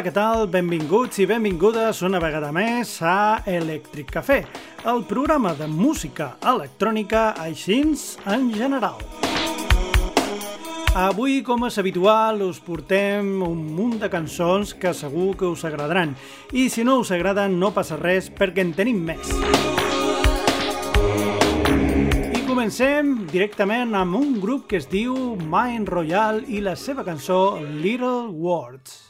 Hola, què tal? Benvinguts i benvingudes una vegada més a Electric Café, el programa de música electrònica així en general. Avui, com és habitual, us portem un munt de cançons que segur que us agradaran. I si no us agraden, no passa res, perquè en tenim més. I comencem directament amb un grup que es diu Mind Royal i la seva cançó Little Words.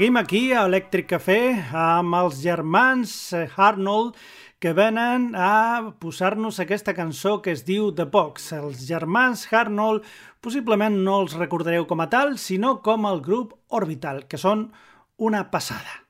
Seguim aquí a Electric Café amb els germans Arnold que venen a posar-nos aquesta cançó que es diu The Box. Els germans Arnold possiblement no els recordareu com a tal, sinó com el grup Orbital, que són una passada.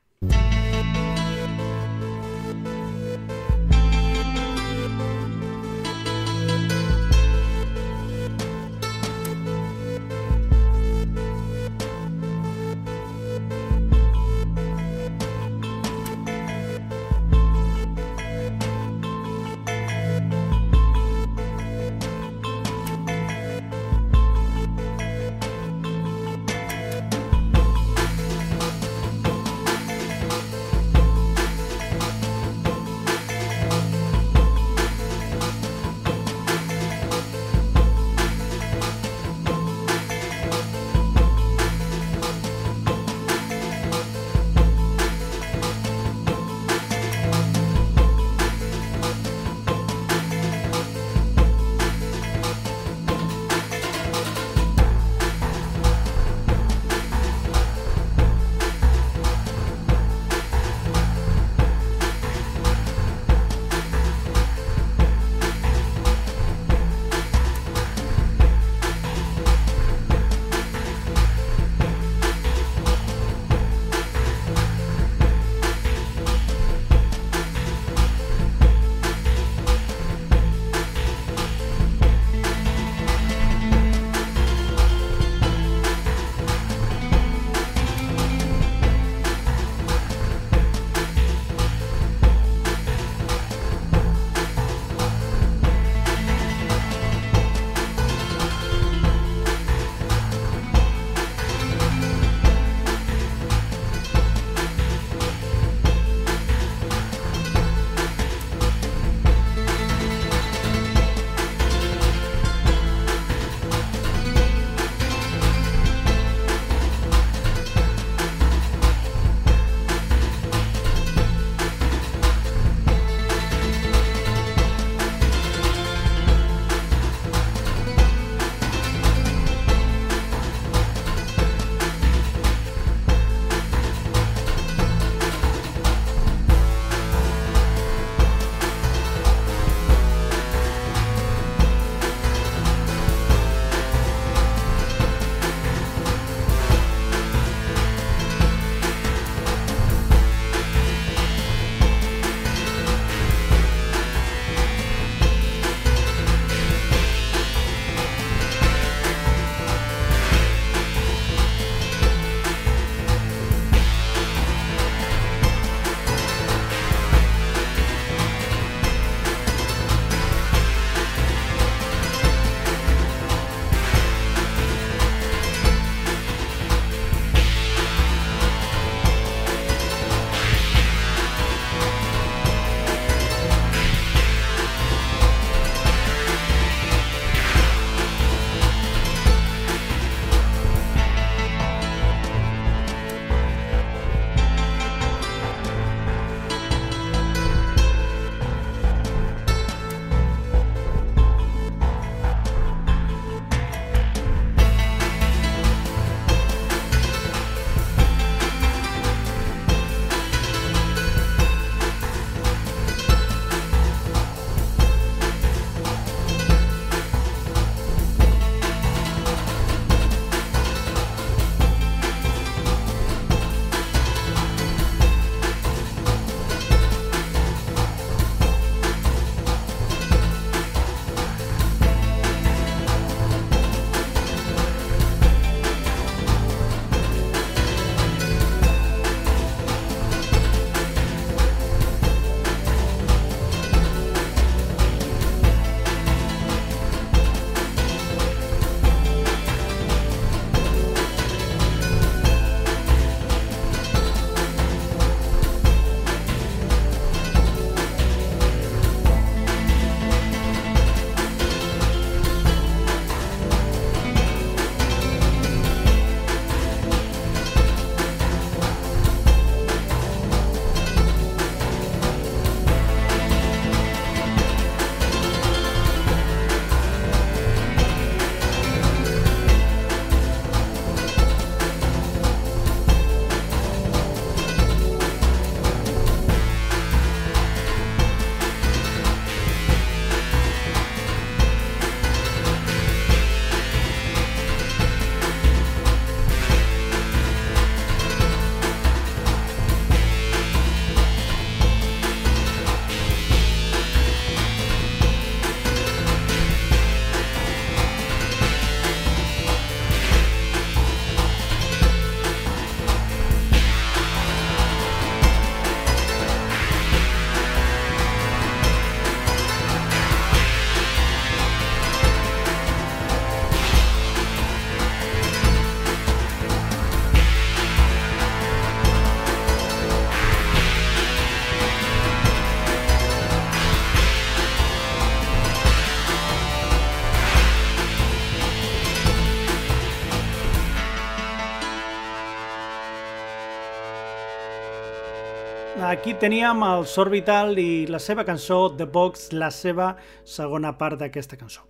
Aquí teníem el Sorbital i la seva cançó The Box, la seva segona part d'aquesta cançó.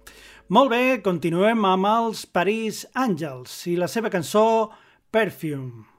Molt bé, continuem amb els Paris Angels i la seva cançó Perfume.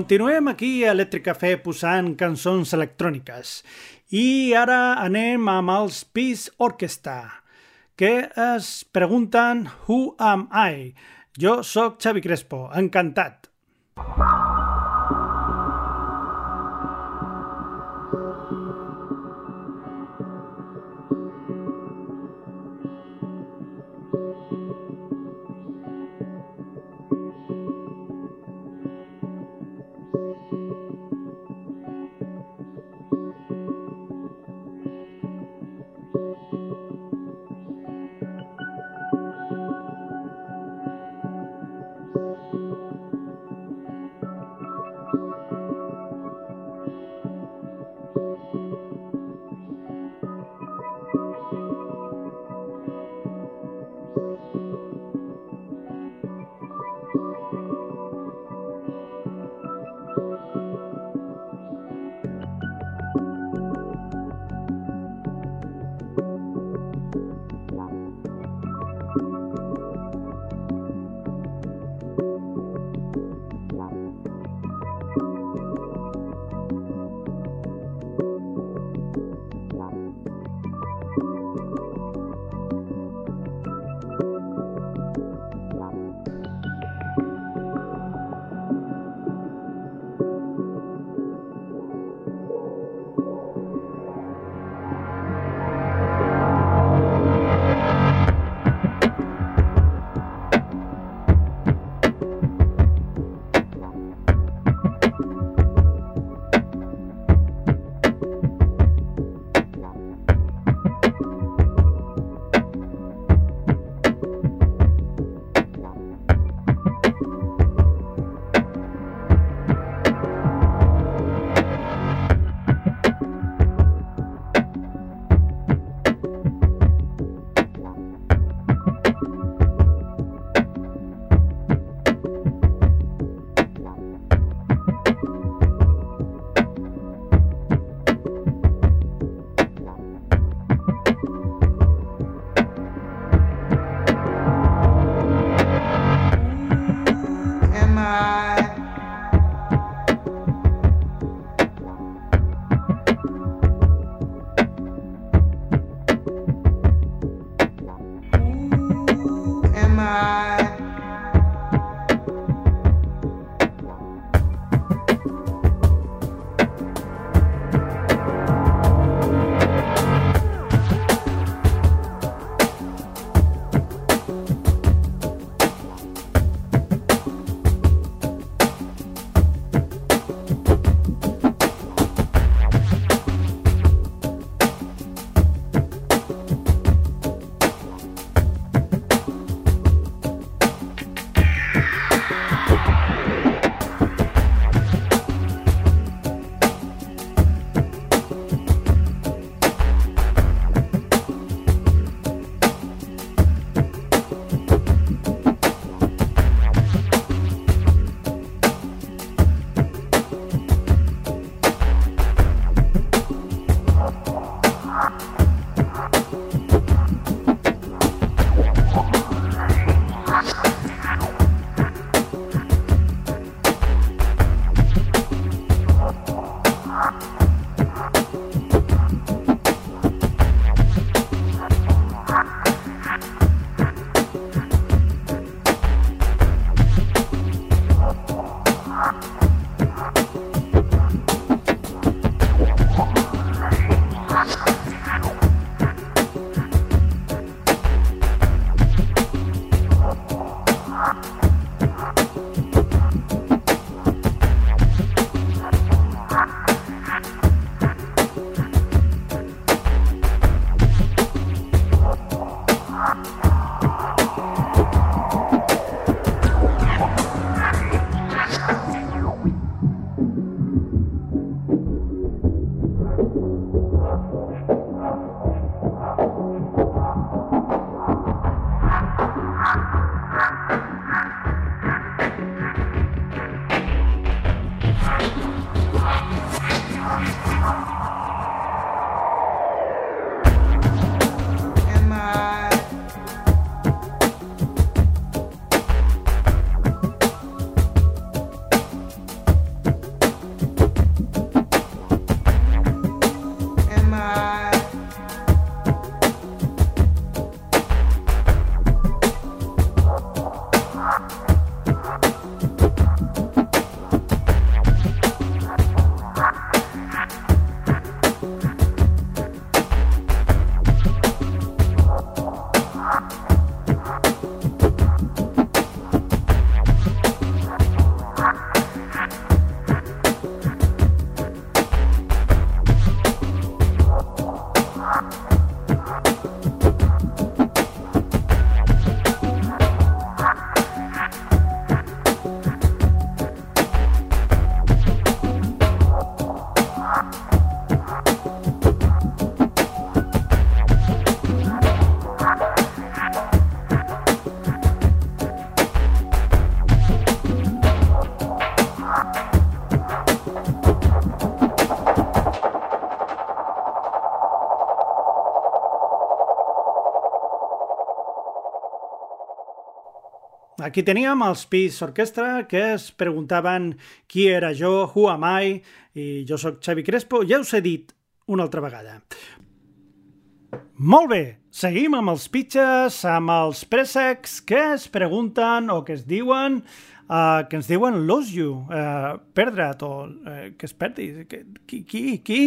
Continuem aquí a Electric Café posant cançons electròniques i ara anem amb els Peace Orchestra que es pregunten Who am I? Jo sóc Xavi Crespo, encantat. Aquí teníem els Peace Orchestra que es preguntaven qui era jo, who am I, i jo sóc Xavi Crespo, ja us he dit una altra vegada. Molt bé, seguim amb els pitches, amb els préssecs que es pregunten o que es diuen uh, que ens diuen lose you, uh, perdre't o uh, que es perdi. Qui? Qui? qui?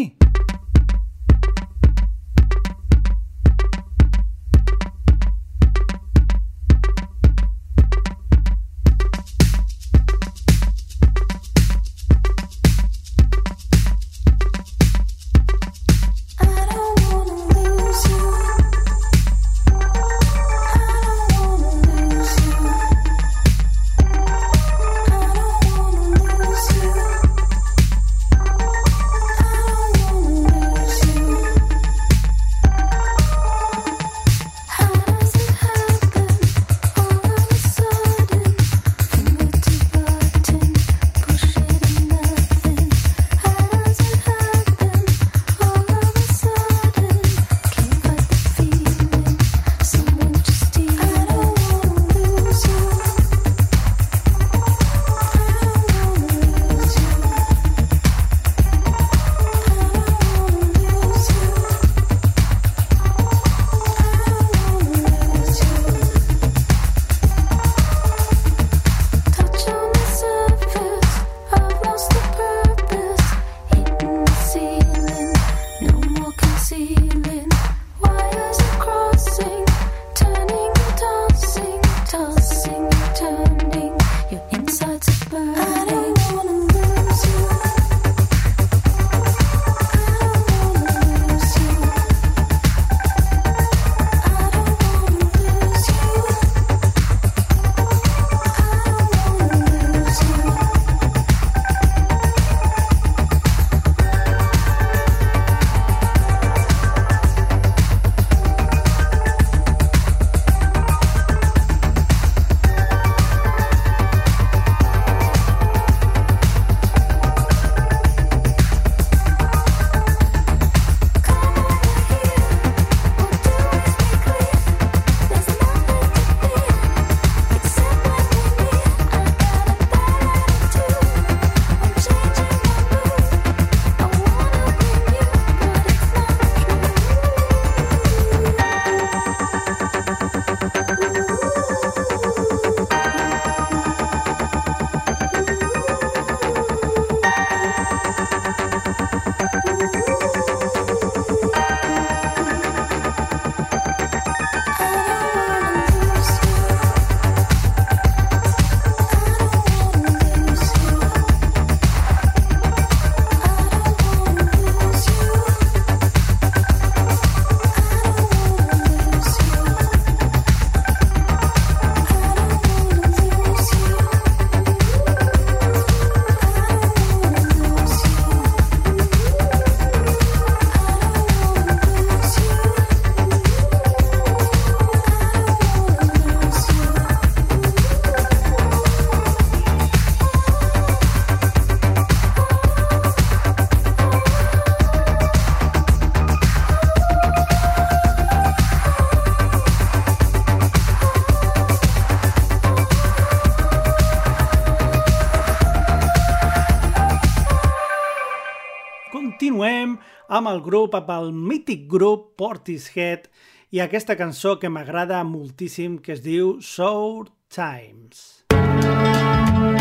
Amb el grup, amb el mític grup Portishead i aquesta cançó que m'agrada moltíssim que es diu Sour Times. més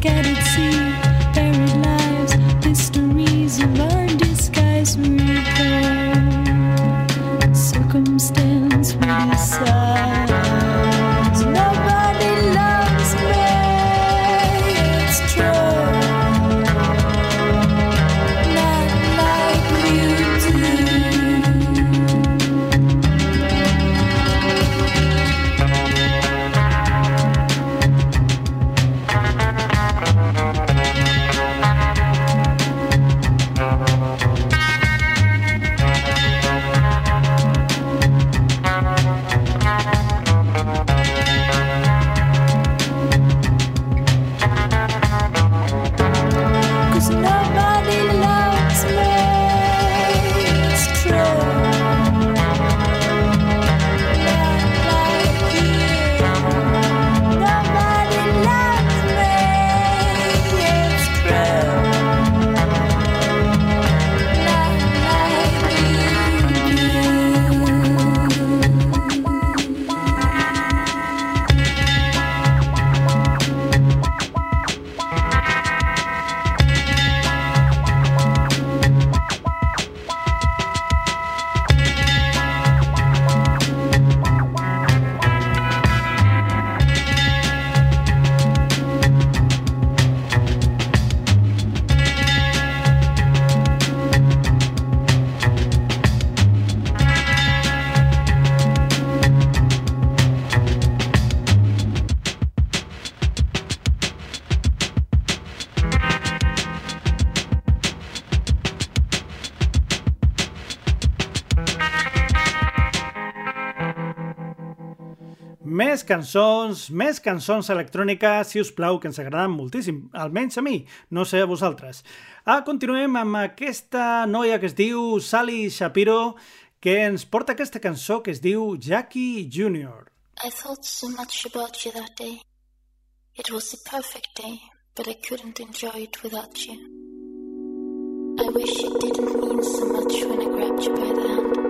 scattered seeds. Cançons, més cançons electròniques, si us plau, que ens agraden moltíssim, almenys a mi, no sé a vosaltres. Ah, continuem amb aquesta noia que es diu Sally Shapiro, que ens porta aquesta cançó que es diu Jackie Jr. I thought so much about you that day. It was a perfect day, but I couldn't enjoy it without you. I wish it didn't mean so much when I grabbed you by the hand.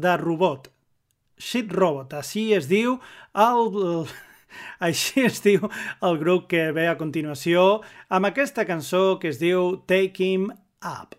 De robot. Shit Robot, així es diu el, així es diu el grup que ve a continuació amb aquesta cançó que es diu Take Him Up.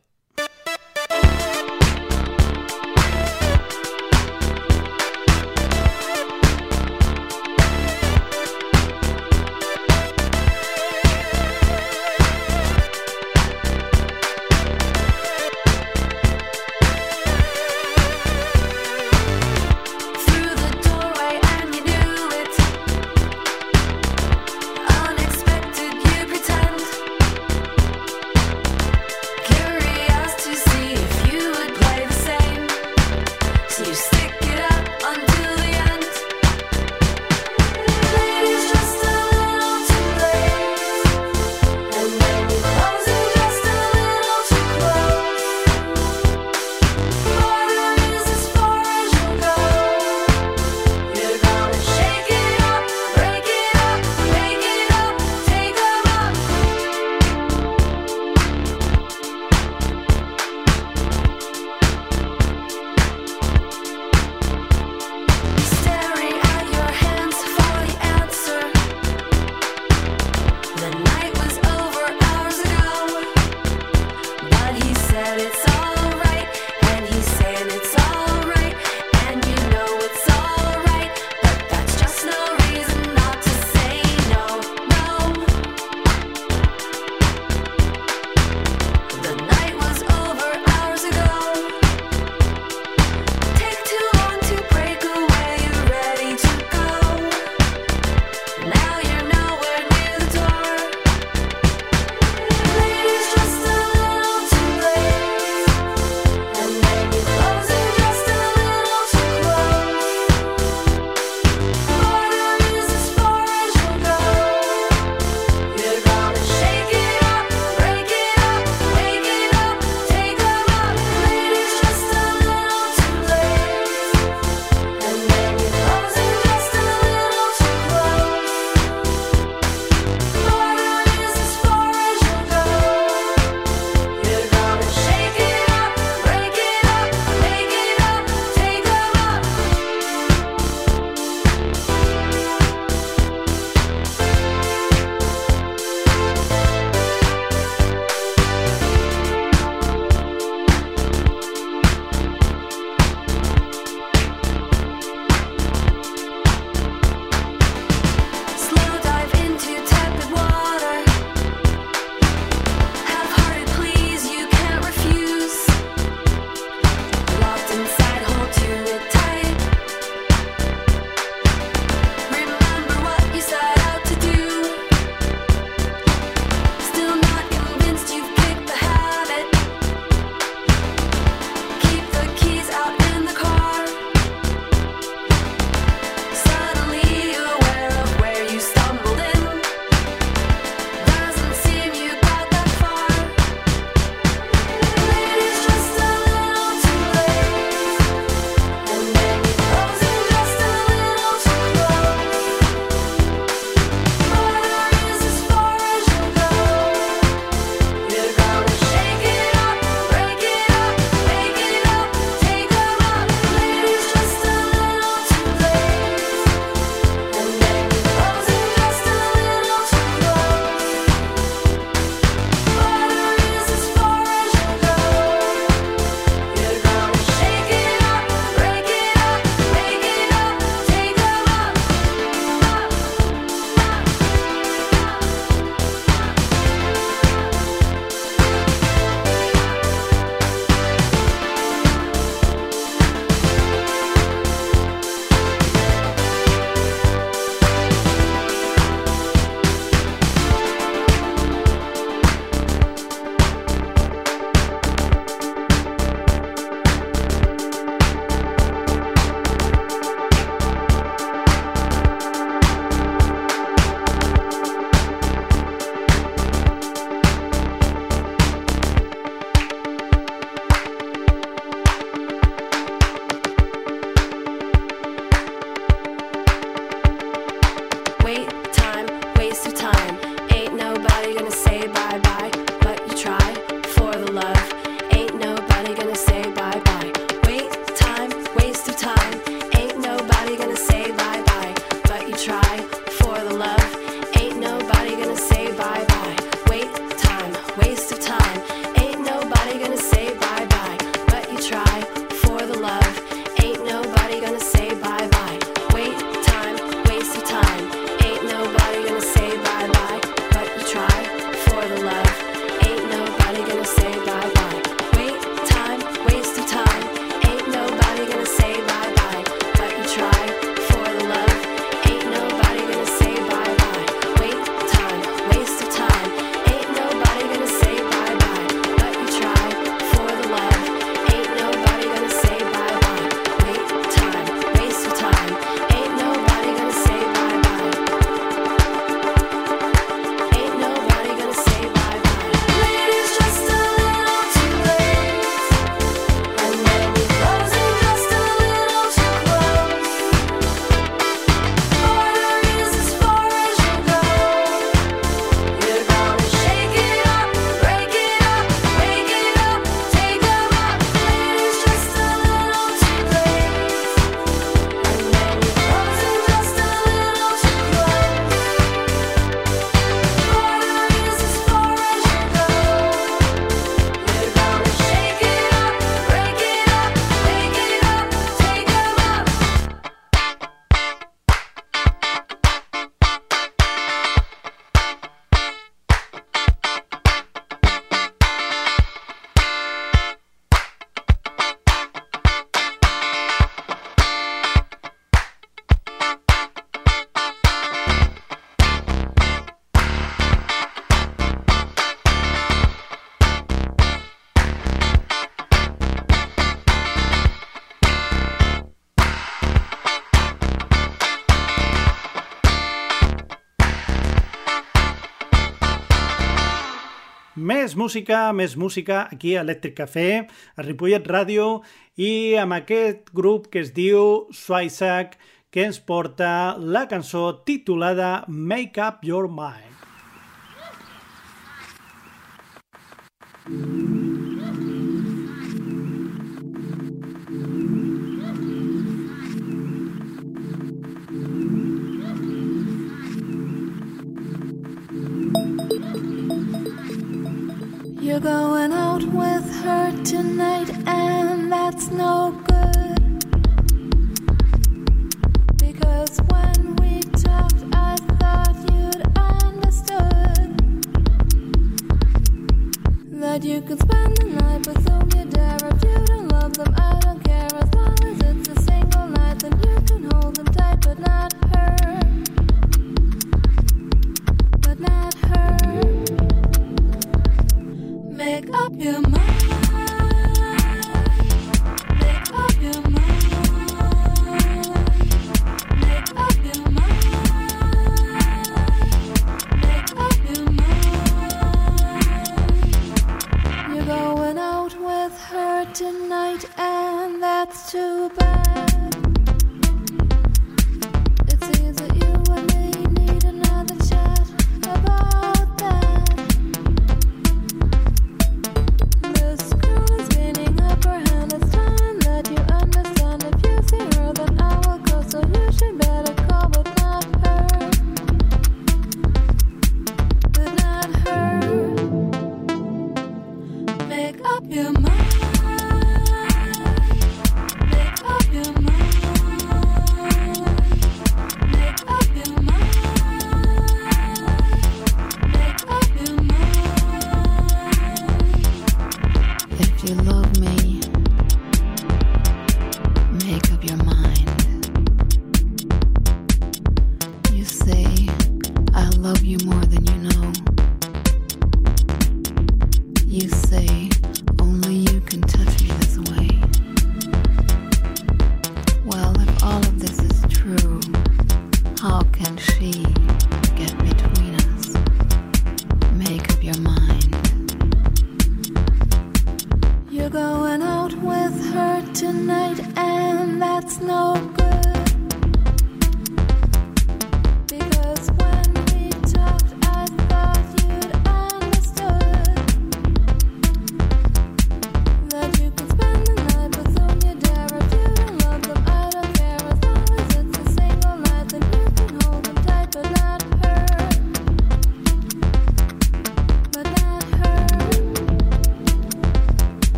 música, més música aquí a Electric Café, a Ripollet Ràdio i amb aquest grup que es diu Swayzack que ens porta la cançó titulada Make Up Your Mind. Mm -hmm. Going out with her tonight.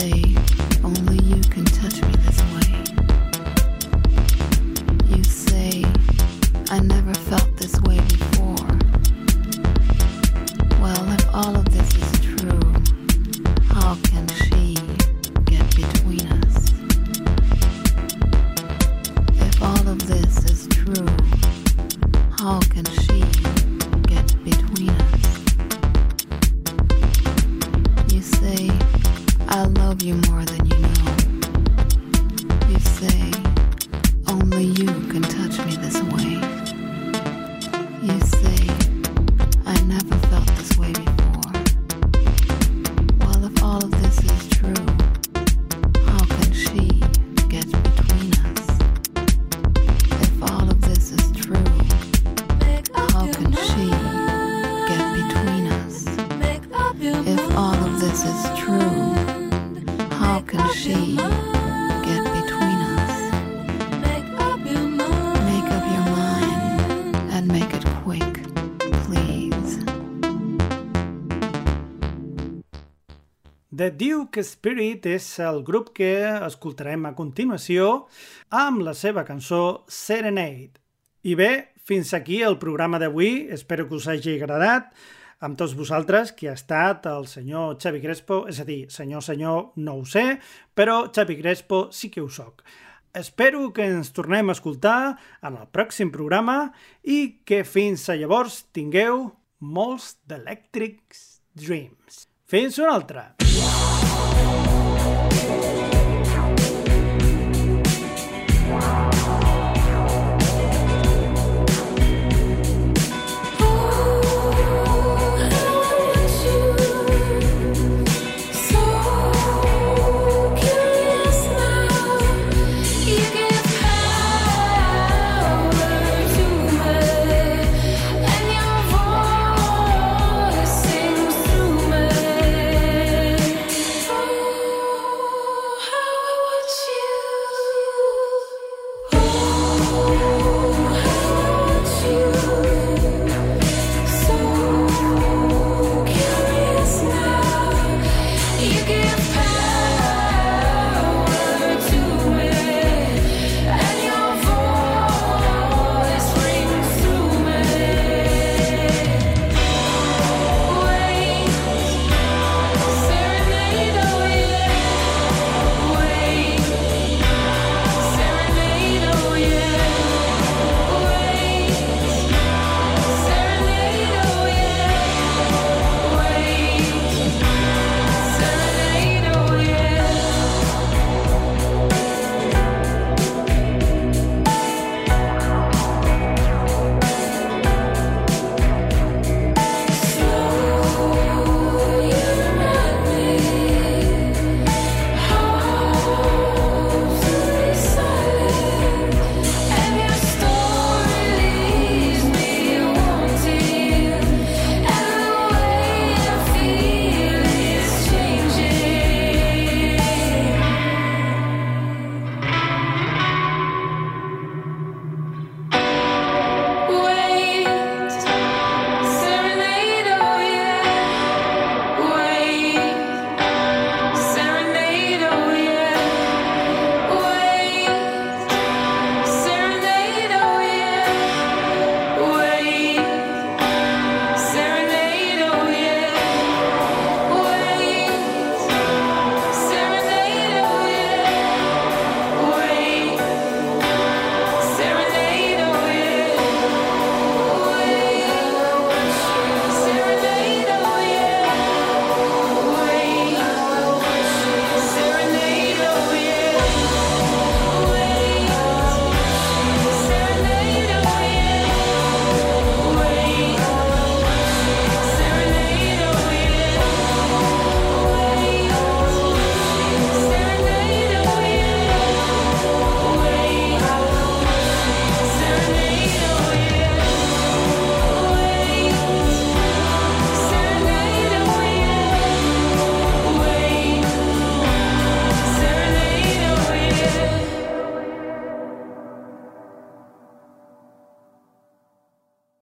say. Duke Spirit és el grup que escoltarem a continuació amb la seva cançó Serenade. I bé, fins aquí el programa d'avui. Espero que us hagi agradat. Amb tots vosaltres, qui ha estat el senyor Xavi Crespo, és a dir, senyor, senyor, no ho sé, però Xavi Crespo sí que ho soc. Espero que ens tornem a escoltar en el pròxim programa i que fins a llavors tingueu molts d'Electric Dreams. Fins una altra! Thank you.